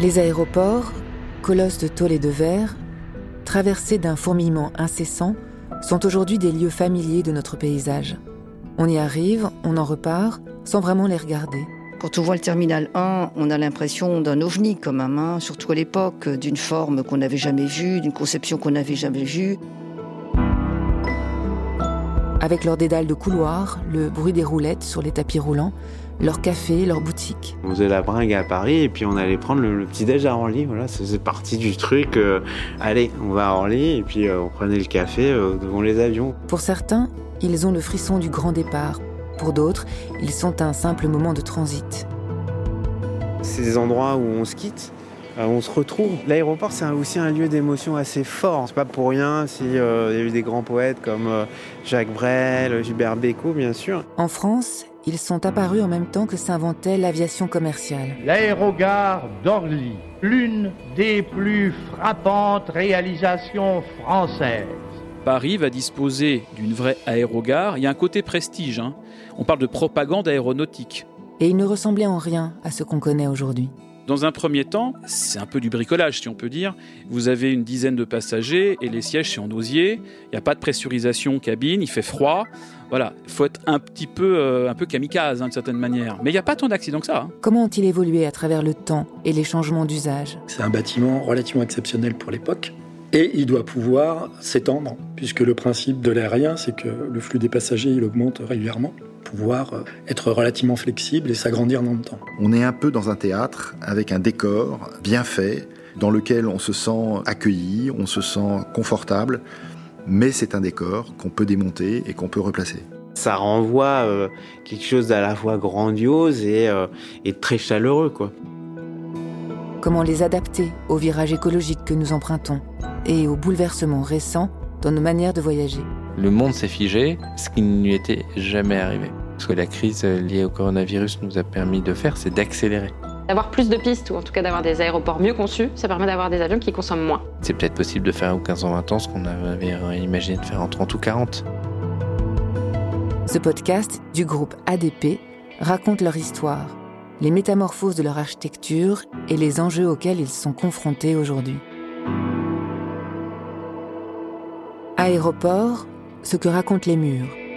Les aéroports, colosses de tôle et de verre, traversés d'un fourmillement incessant, sont aujourd'hui des lieux familiers de notre paysage. On y arrive, on en repart, sans vraiment les regarder. Quand on voit le terminal 1, on a l'impression d'un ovni quand même, surtout à l'époque, d'une forme qu'on n'avait jamais vue, d'une conception qu'on n'avait jamais vue. Avec leurs dédales de couloirs, le bruit des roulettes sur les tapis roulants, leur café, leur boutique. On faisait la bringue à Paris et puis on allait prendre le, petit déj à Orly. Voilà, c'est parti du truc. euh, allez, on va à Orly et puis euh, on prenait le café euh, devant les avions. Pour certains, ils ont le frisson du grand départ. Pour d'autres, ils sont un simple moment de transit. C'est des endroits où on se quitte, on se retrouve. L'aéroport, c'est aussi un lieu d'émotion assez fort. C'est pas pour rien s'il y a eu des grands poètes comme euh, Jacques Brel, Gilbert Bécaud, bien sûr. En France, ils sont apparus en même temps que s'inventait l'aviation commerciale. L'aérogare d'Orly, l'une des plus frappantes réalisations françaises. Paris va disposer d'une vraie aérogare. Il y a un côté prestige. hein. On parle de propagande aéronautique. Et ils ne ressemblaient en rien à ce qu'on connaît aujourd'hui. Dans un premier temps, c'est un peu du bricolage, si on peut dire. Vous avez une dizaine de passagers et les sièges, c'est en osier. Il n'y a pas de pressurisation cabine, il fait froid. Voilà, il faut être un petit peu, euh, un peu kamikaze, hein, d'une certaine manière. Mais il n'y a pas tant d'accidents que ça. hein. Comment ont-ils évolué à travers le temps et les changements d'usage? C'est un bâtiment relativement exceptionnel pour l'époque. Et il doit pouvoir s'étendre, puisque le principe de l'aérien, c'est que le flux des passagers, il augmente régulièrement, pouvoir euh, être relativement flexible et s'agrandir dans le temps. On est un peu dans un théâtre avec un décor bien fait, dans lequel on se sent accueilli, on se sent confortable, mais c'est un décor qu'on peut démonter et qu'on peut replacer. Ça renvoie euh, quelque chose d'à la fois grandiose et, euh, et très chaleureux, quoi. Comment les adapter au virage écologique que nous empruntons et aux bouleversements récents dans nos manières de voyager Le monde s'est figé, ce qui ne lui était jamais arrivé. Ce que la crise liée au coronavirus nous a permis de faire, c'est d'accélérer. D'avoir plus de pistes, ou en tout cas d'avoir des aéroports mieux conçus, ça permet d'avoir des avions qui consomment moins. C'est peut-être possible de faire en 15 ans, 20 ans ce qu'on avait imaginé de faire en 30 ou 40. Ce podcast du groupe ADP raconte leur histoire, les métamorphoses de leur architecture et les enjeux auxquels ils sont confrontés aujourd'hui. Aéroport, ce que racontent les murs.